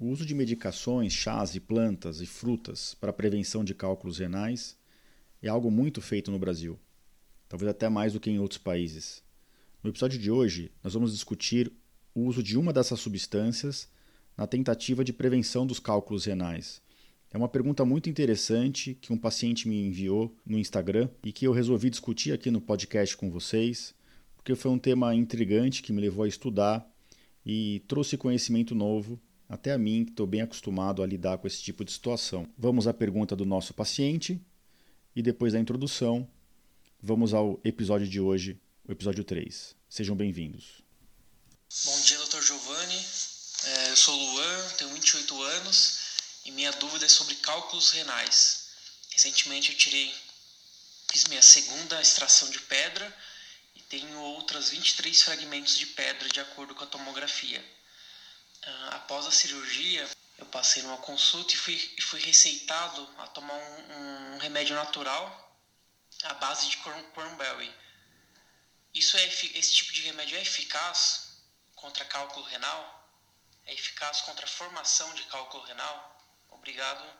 O uso de medicações, chás e plantas e frutas para prevenção de cálculos renais é algo muito feito no Brasil, talvez até mais do que em outros países. No episódio de hoje, nós vamos discutir o uso de uma dessas substâncias na tentativa de prevenção dos cálculos renais. É uma pergunta muito interessante que um paciente me enviou no Instagram e que eu resolvi discutir aqui no podcast com vocês, porque foi um tema intrigante que me levou a estudar e trouxe conhecimento novo até a mim, que estou bem acostumado a lidar com esse tipo de situação. Vamos à pergunta do nosso paciente e depois da introdução, vamos ao episódio de hoje, o episódio 3. Sejam bem-vindos. Bom dia, Dr. Giovanni. É, eu sou Luan, tenho 28 anos e minha dúvida é sobre cálculos renais. Recentemente eu tirei, fiz minha segunda extração de pedra e tenho outras 23 fragmentos de pedra de acordo com a tomografia. Ah, após a cirurgia, eu passei numa consulta e fui, fui receitado a tomar um, um remédio natural à base de cranberry. Isso é, esse tipo de remédio é eficaz contra cálculo renal? É eficaz contra a formação de cálculo renal? Obrigado.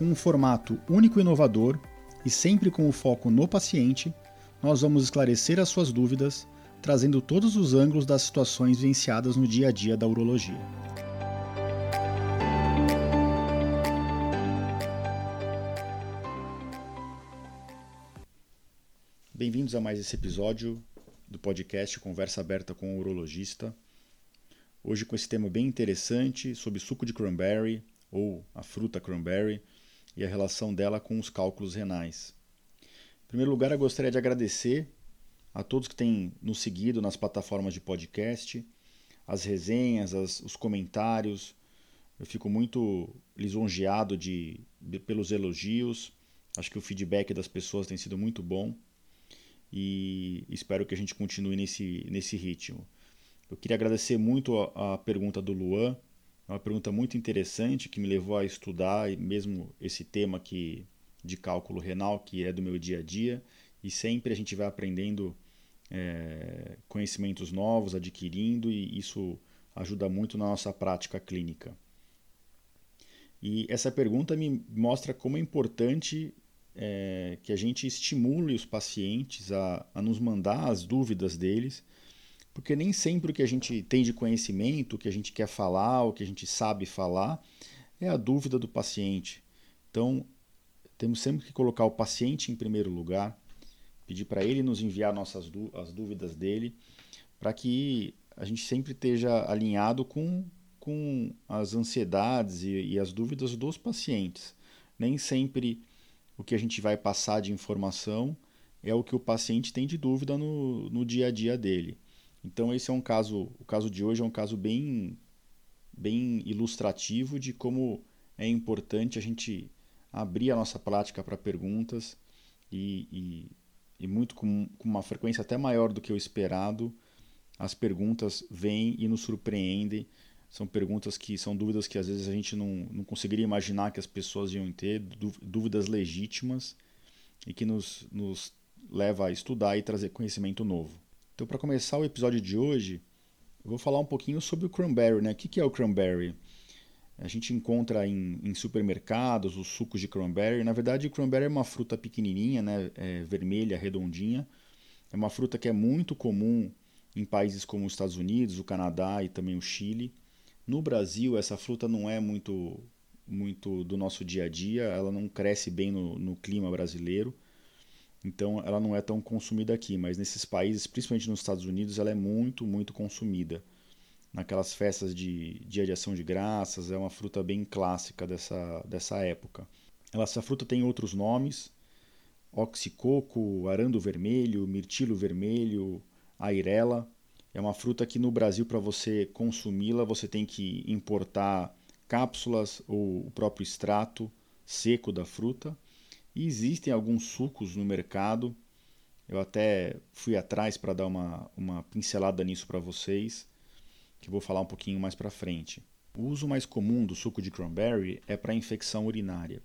com um formato único e inovador e sempre com o foco no paciente, nós vamos esclarecer as suas dúvidas, trazendo todos os ângulos das situações vivenciadas no dia a dia da urologia. Bem-vindos a mais esse episódio do podcast Conversa Aberta com o Urologista. Hoje com esse tema bem interessante sobre suco de cranberry ou a fruta cranberry e a relação dela com os cálculos renais. Em primeiro lugar, eu gostaria de agradecer a todos que têm nos seguido nas plataformas de podcast, as resenhas, as, os comentários. Eu fico muito lisonjeado de, de, pelos elogios. Acho que o feedback das pessoas tem sido muito bom e espero que a gente continue nesse, nesse ritmo. Eu queria agradecer muito a, a pergunta do Luan, é uma pergunta muito interessante que me levou a estudar mesmo esse tema que, de cálculo renal, que é do meu dia a dia, e sempre a gente vai aprendendo é, conhecimentos novos, adquirindo, e isso ajuda muito na nossa prática clínica. E essa pergunta me mostra como é importante é, que a gente estimule os pacientes a, a nos mandar as dúvidas deles porque nem sempre o que a gente tem de conhecimento, o que a gente quer falar, o que a gente sabe falar, é a dúvida do paciente. Então, temos sempre que colocar o paciente em primeiro lugar, pedir para ele nos enviar nossas as dúvidas dele, para que a gente sempre esteja alinhado com, com as ansiedades e, e as dúvidas dos pacientes. Nem sempre o que a gente vai passar de informação é o que o paciente tem de dúvida no, no dia a dia dele. Então esse é um caso, o caso de hoje é um caso bem, bem ilustrativo de como é importante a gente abrir a nossa prática para perguntas e, e, e muito com, com, uma frequência até maior do que o esperado, as perguntas vêm e nos surpreendem. São perguntas que são dúvidas que às vezes a gente não, não conseguiria imaginar que as pessoas iam ter, dúvidas legítimas e que nos, nos leva a estudar e trazer conhecimento novo. Então, para começar o episódio de hoje, eu vou falar um pouquinho sobre o cranberry. Né? O que é o cranberry? A gente encontra em, em supermercados os sucos de cranberry. Na verdade, o cranberry é uma fruta pequenininha, né? É vermelha, redondinha. É uma fruta que é muito comum em países como os Estados Unidos, o Canadá e também o Chile. No Brasil, essa fruta não é muito, muito do nosso dia a dia, ela não cresce bem no, no clima brasileiro. Então ela não é tão consumida aqui, mas nesses países, principalmente nos Estados Unidos, ela é muito, muito consumida. naquelas festas de dia de ação de graças, é uma fruta bem clássica dessa, dessa época. Essa fruta tem outros nomes, oxicoco, arando vermelho, mirtilo vermelho, airela. É uma fruta que no Brasil, para você consumi-la, você tem que importar cápsulas ou o próprio extrato seco da fruta. E existem alguns sucos no mercado. Eu até fui atrás para dar uma, uma pincelada nisso para vocês, que vou falar um pouquinho mais para frente. O uso mais comum do suco de cranberry é para infecção urinária.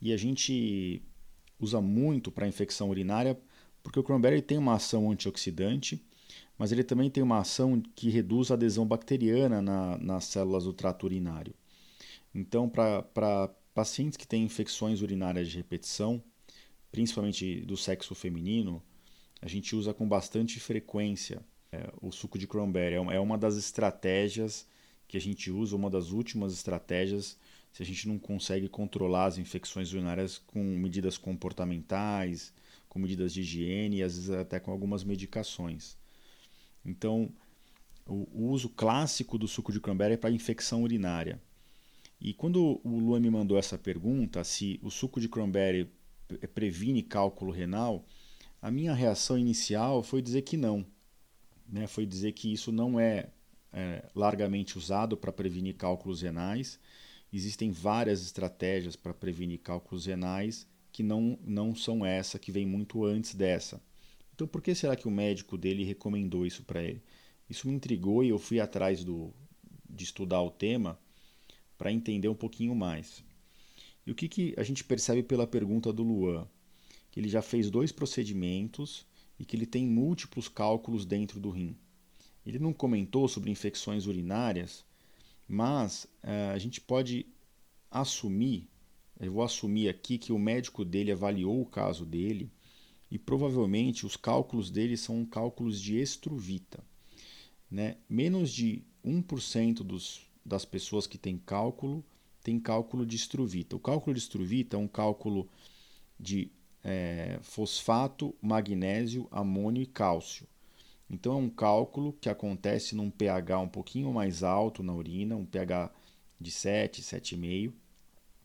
E a gente usa muito para infecção urinária porque o cranberry tem uma ação antioxidante, mas ele também tem uma ação que reduz a adesão bacteriana na, nas células do trato urinário. Então, para pacientes que têm infecções urinárias de repetição, principalmente do sexo feminino, a gente usa com bastante frequência é, o suco de cranberry. É uma das estratégias que a gente usa, uma das últimas estratégias se a gente não consegue controlar as infecções urinárias com medidas comportamentais, com medidas de higiene e às vezes até com algumas medicações. Então, o, uso clássico do suco de cranberry é para infecção urinária. E quando o Luan me mandou essa pergunta, se o suco de cranberry previne cálculo renal, a minha reação inicial foi dizer que não. Né? Foi dizer que isso não é, é largamente usado para prevenir cálculos renais. Existem várias estratégias para prevenir cálculos renais que não, não são essa, que vem muito antes dessa. Então, por que será que o médico dele recomendou isso para ele? Isso me intrigou e eu fui atrás do, de estudar o tema para entender um pouquinho mais. E o que, que a gente percebe pela pergunta do Luan? Que ele já fez dois procedimentos e que ele tem múltiplos cálculos dentro do rim. Ele não comentou sobre infecções urinárias, mas uh, a gente pode assumir eu vou assumir aqui que o médico dele avaliou o caso dele e provavelmente os cálculos dele são cálculos de estruvita. Né? Menos de 1% dos, das pessoas que têm cálculo tem cálculo de estruvita. O cálculo de estruvita é um cálculo de é, fosfato, magnésio, amônio e cálcio. Então é um cálculo que acontece num pH um pouquinho mais alto na urina, um pH de 7, 7,5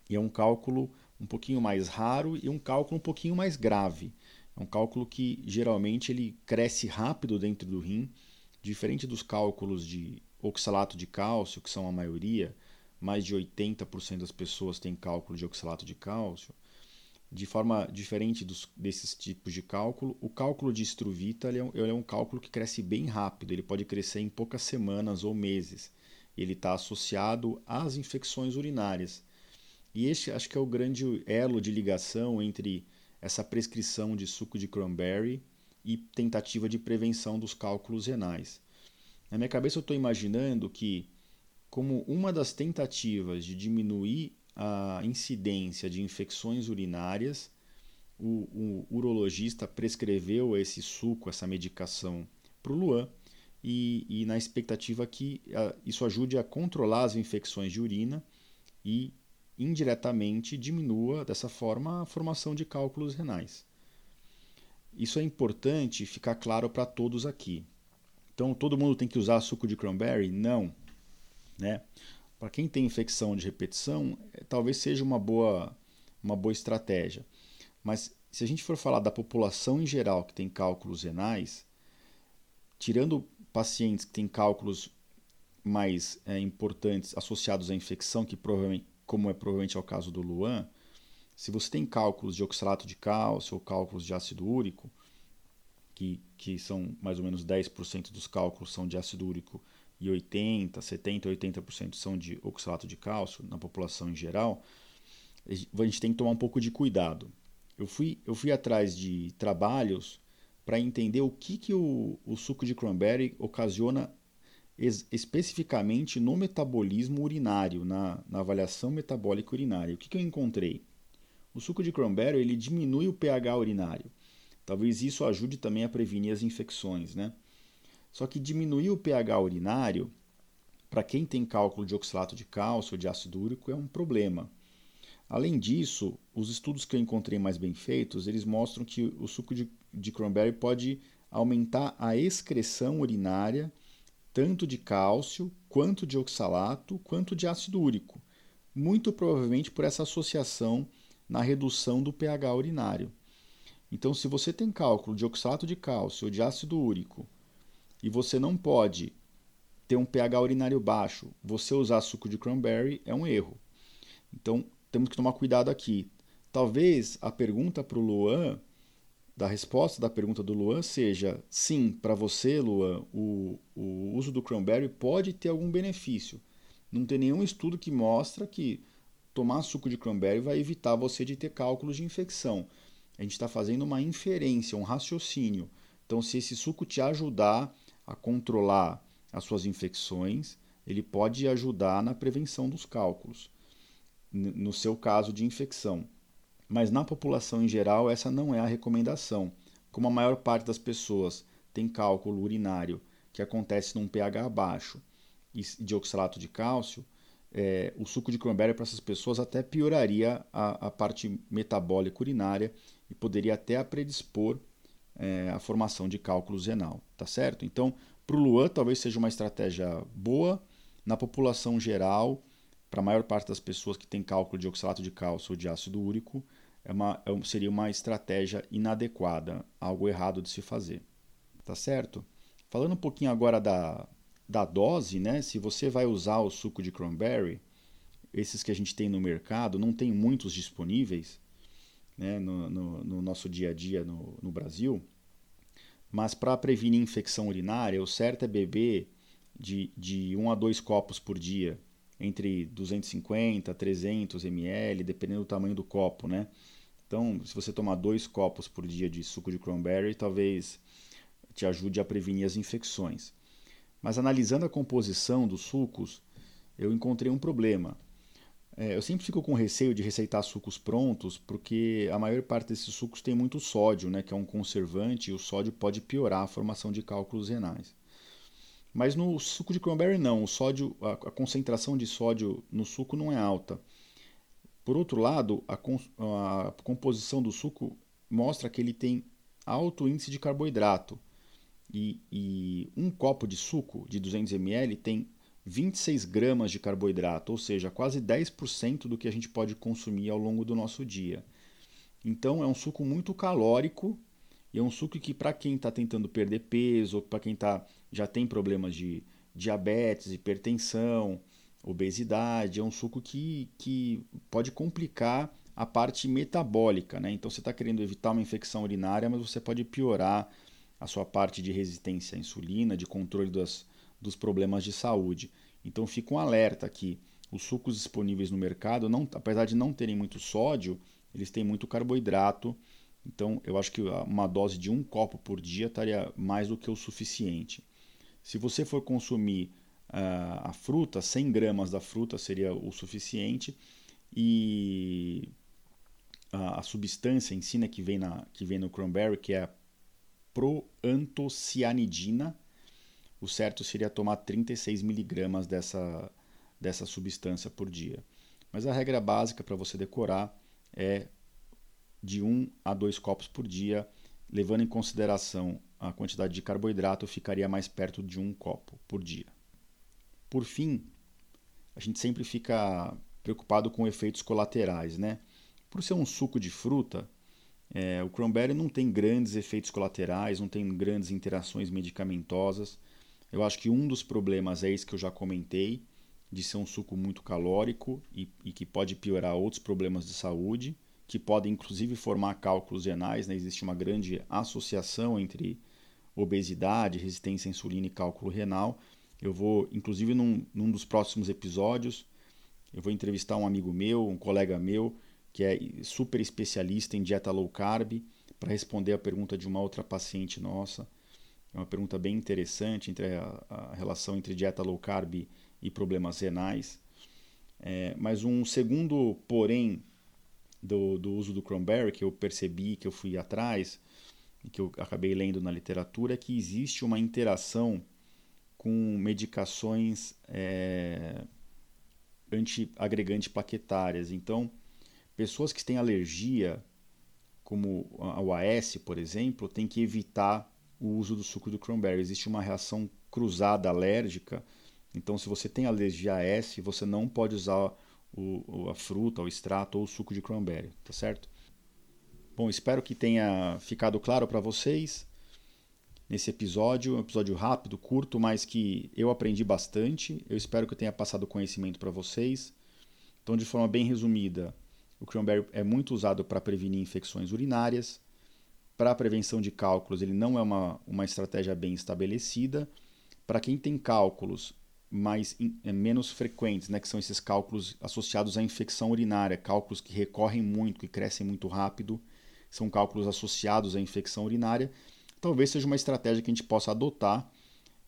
e é um cálculo um pouquinho mais raro e um cálculo um pouquinho mais grave. É um cálculo que geralmente ele cresce rápido dentro do rim, diferente dos cálculos de oxalato de cálcio, que são a maioria, mais de 80% das pessoas têm cálculo de oxalato de cálcio. De forma diferente dos, desses tipos de cálculo, o cálculo de estruvita ele é, um, ele é um cálculo que cresce bem rápido, ele pode crescer em poucas semanas ou meses. Ele está associado às infecções urinárias. E este acho que é o grande elo de ligação entre essa prescrição de suco de cranberry e tentativa de prevenção dos cálculos renais. Na minha cabeça eu estou imaginando que, como uma das tentativas de diminuir a incidência de infecções urinárias, o, o urologista prescreveu esse suco, essa medicação para o Luan, e, e, na expectativa que a, isso ajude a controlar as infecções de urina e indiretamente diminua dessa forma a formação de cálculos renais. Isso é importante ficar claro para todos aqui. Então, todo mundo tem que usar suco de cranberry? Não. Né? Para quem tem infecção de repetição, é, talvez seja uma boa, uma boa estratégia. Mas se a gente for falar da população em geral que tem cálculos renais, tirando pacientes que têm cálculos mais é, importantes associados à infecção, que provavelmente como é provavelmente é o caso do Luan, se você tem cálculos de oxalato de cálcio ou cálculos de ácido úrico, que, que são mais ou menos 10% dos cálculos são de ácido úrico e 80, 70, 80% são de oxalato de cálcio na população em geral, a gente tem que tomar um pouco de cuidado. Eu fui, eu fui atrás de trabalhos para entender o que, que o, o suco de cranberry ocasiona especificamente no metabolismo urinário, na, na avaliação metabólica urinária. O que, que eu encontrei? O suco de cranberry ele diminui o pH urinário. Talvez isso ajude também a prevenir as infecções, né? Só que diminuir o pH urinário, para quem tem cálculo de oxalato de cálcio ou de ácido úrico, é um problema. Além disso, os estudos que eu encontrei mais bem feitos, eles mostram que o suco de, de cranberry pode aumentar a excreção urinária tanto de cálcio, quanto de oxalato, quanto de ácido úrico, muito provavelmente por essa associação na redução do pH urinário. Então, se você tem cálculo de oxalato de cálcio ou de ácido úrico e você não pode ter um pH urinário baixo, você usar suco de cranberry é um erro. Então, temos que tomar cuidado aqui. Talvez a pergunta para o Luan, da resposta da pergunta do Luan seja: sim, para você, Luan, o, o uso do cranberry pode ter algum benefício. Não tem nenhum estudo que mostra que tomar suco de cranberry vai evitar você de ter cálculos de infecção. A gente está fazendo uma inferência, um raciocínio. Então, se esse suco te ajudar a controlar as suas infecções, ele pode ajudar na prevenção dos cálculos, no seu caso de infecção. Mas na população em geral, essa não é a recomendação. Como a maior parte das pessoas tem cálculo urinário que acontece num pH baixo de oxalato de cálcio, é, o suco de cranberry para essas pessoas até pioraria a, a, parte metabólica urinária e poderia até predispor é, a formação de cálculo renal, tá certo? Então, para o Luan, talvez seja uma estratégia boa. Na população geral, para a maior parte das pessoas que tem cálculo de oxalato de cálcio ou de ácido úrico, é uma, é, seria uma estratégia inadequada, algo errado de se fazer. Tá certo? Falando um pouquinho agora da, da dose, né? Se você vai usar o suco de cranberry, esses que a gente tem no mercado, não tem muitos disponíveis né, no, no, no nosso dia a dia no, no Brasil. Mas para prevenir infecção urinária, o certo é beber de, de 1 a 2 copos por dia, entre 250 a 300 ml, dependendo do tamanho do copo, né? Então, se você tomar dois copos por dia de suco de cranberry, talvez te ajude a prevenir as infecções. Mas analisando a composição dos sucos, eu encontrei um problema. É, eu sempre fico com receio de receitar sucos prontos, porque a maior parte desses sucos tem muito sódio, né, que é um conservante, e o sódio pode piorar a formação de cálculos renais. Mas no suco de cranberry não, o sódio, a, a concentração de sódio no suco não é alta. Por outro lado, a, a composição do suco mostra que ele tem alto índice de carboidrato. E, e um copo de suco de 200 ml tem 26 gramas de carboidrato, ou seja, quase 10% do que a gente pode consumir ao longo do nosso dia. Então é um suco muito calórico e é um suco que para quem está tentando perder peso, para quem tá, já tem problemas de diabetes, hipertensão, obesidade, é um suco que, que pode complicar a parte metabólica. Né? Então você está querendo evitar uma infecção urinária, mas você pode piorar a sua parte de resistência à insulina, de controle das, dos problemas de saúde. Então fica um alerta que os sucos disponíveis no mercado, não, apesar de não terem muito sódio, eles têm muito carboidrato. Então eu acho que uma dose de um copo por dia estaria mais do que o suficiente. Se você for consumir uh, a fruta, 100 gramas da fruta seria o suficiente e a, a substância em si né, que, vem na, que vem no cranberry, que é a proantocianidina, o certo seria tomar 36 miligramas dessa, dessa substância por dia. Mas a regra básica para você decorar é de 1 a 2 copos por dia, levando em consideração a quantidade de carboidrato, ficaria mais perto de um copo por dia. Por fim, a gente sempre fica preocupado com efeitos colaterais, né? Por ser um suco de fruta, é, o cranberry não tem grandes efeitos colaterais, não tem grandes interações medicamentosas. Eu acho que um dos problemas é esse que eu já comentei, de ser um suco muito calórico e, e que pode piorar outros problemas de saúde, que podem inclusive formar cálculos renais. Né? Existe uma grande associação entre obesidade, resistência à insulina e cálculo renal. Eu vou, inclusive, num, num dos próximos episódios, eu vou entrevistar um amigo meu, um colega meu, que é super especialista em dieta low carb, para responder a pergunta de uma outra paciente nossa. É uma pergunta bem interessante entre a, a relação entre dieta low carb e problemas renais. É, mas um segundo porém do, do uso do cranberry que eu percebi, que eu fui atrás e que eu acabei lendo na literatura é que existe uma interação com medicações é, antiagregantes plaquetárias. Então, pessoas que têm alergia, como a AS, por exemplo, têm que evitar o uso do suco do cranberry. Existe uma reação cruzada alérgica. Então, se você tem alergia a S, você não pode usar o, a fruta, o extrato ou o suco de cranberry, tá certo? Bom, espero que tenha ficado claro para vocês nesse episódio, um episódio rápido, curto, mas que eu aprendi bastante. Eu espero que eu tenha passado conhecimento para vocês. Então, de forma bem resumida, o cranberry é muito usado para prevenir infecções urinárias. Para a prevenção de cálculos, ele não é uma, uma estratégia bem estabelecida. Para quem tem cálculos mais é, menos frequentes, né, que são esses cálculos associados à infecção urinária, cálculos que recorrem muito, que crescem muito rápido, são cálculos associados à infecção urinária talvez seja uma estratégia que a gente possa adotar.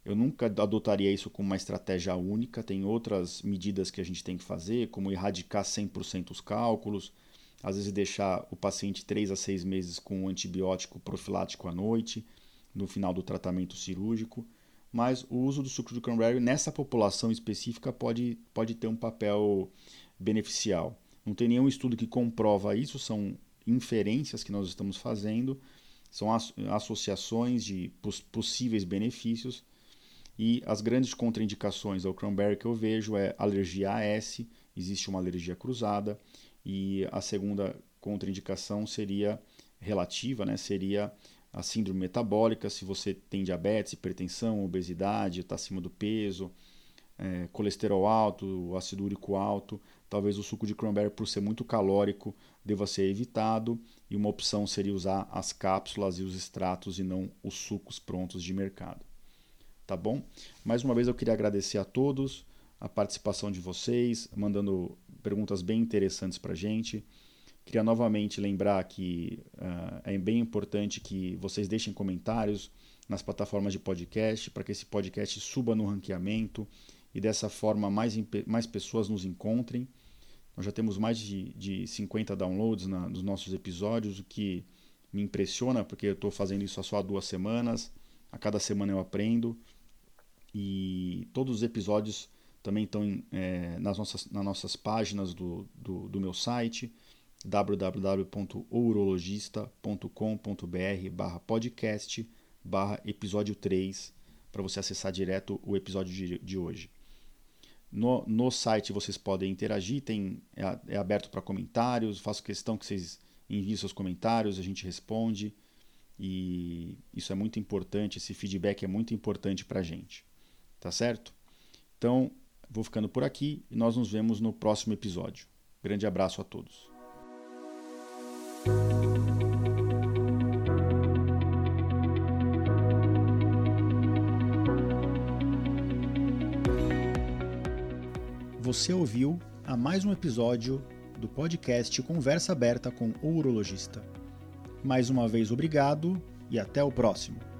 Eu nunca adotaria isso como uma estratégia única, tem outras medidas que a gente tem que fazer, como erradicar 100% os cálculos, às vezes deixar o paciente 3 a 6 meses com um antibiótico profilático à noite, no final do tratamento cirúrgico. Mas o uso do suco de cranberry nessa população específica pode, pode ter um papel beneficial. Não tem nenhum estudo que comprova isso, são inferências que nós estamos fazendo são associações de possíveis benefícios e as grandes contraindicações ao cranberry que eu vejo é alergia a S, existe uma alergia cruzada e a segunda contraindicação seria relativa, né, seria a síndrome metabólica, se você tem diabetes, hipertensão, obesidade, está acima do peso, é, colesterol alto, ácido úrico alto, talvez o suco de cranberry, por ser muito calórico, deva ser evitado e uma opção seria usar as cápsulas e os extratos e não os sucos prontos de mercado. Tá bom? Mais uma vez eu queria agradecer a todos a participação de vocês, mandando perguntas bem interessantes para a gente. Queria novamente lembrar que uh, é bem importante que vocês deixem comentários nas plataformas de podcast para que esse podcast suba no ranqueamento e dessa forma mais, mais pessoas nos encontrem. Nós já temos mais de, de 50 downloads na, nos nossos episódios, o que me impressiona, porque eu estou fazendo isso só há duas semanas. A cada semana eu aprendo. E todos os episódios também estão é, nas, nossas, nas nossas páginas do, do, do meu site www.urologista.com.br barra podcast barra episódio 3 para você acessar direto o episódio de, de hoje. No, no site vocês podem interagir, tem, é, é aberto para comentários, faço questão que vocês enviem seus comentários, a gente responde. E isso é muito importante, esse feedback é muito importante para a gente. Tá certo? Então, vou ficando por aqui e nós nos vemos no próximo episódio. Grande abraço a todos. Você ouviu a mais um episódio do podcast Conversa Aberta com o Urologista. Mais uma vez, obrigado e até o próximo.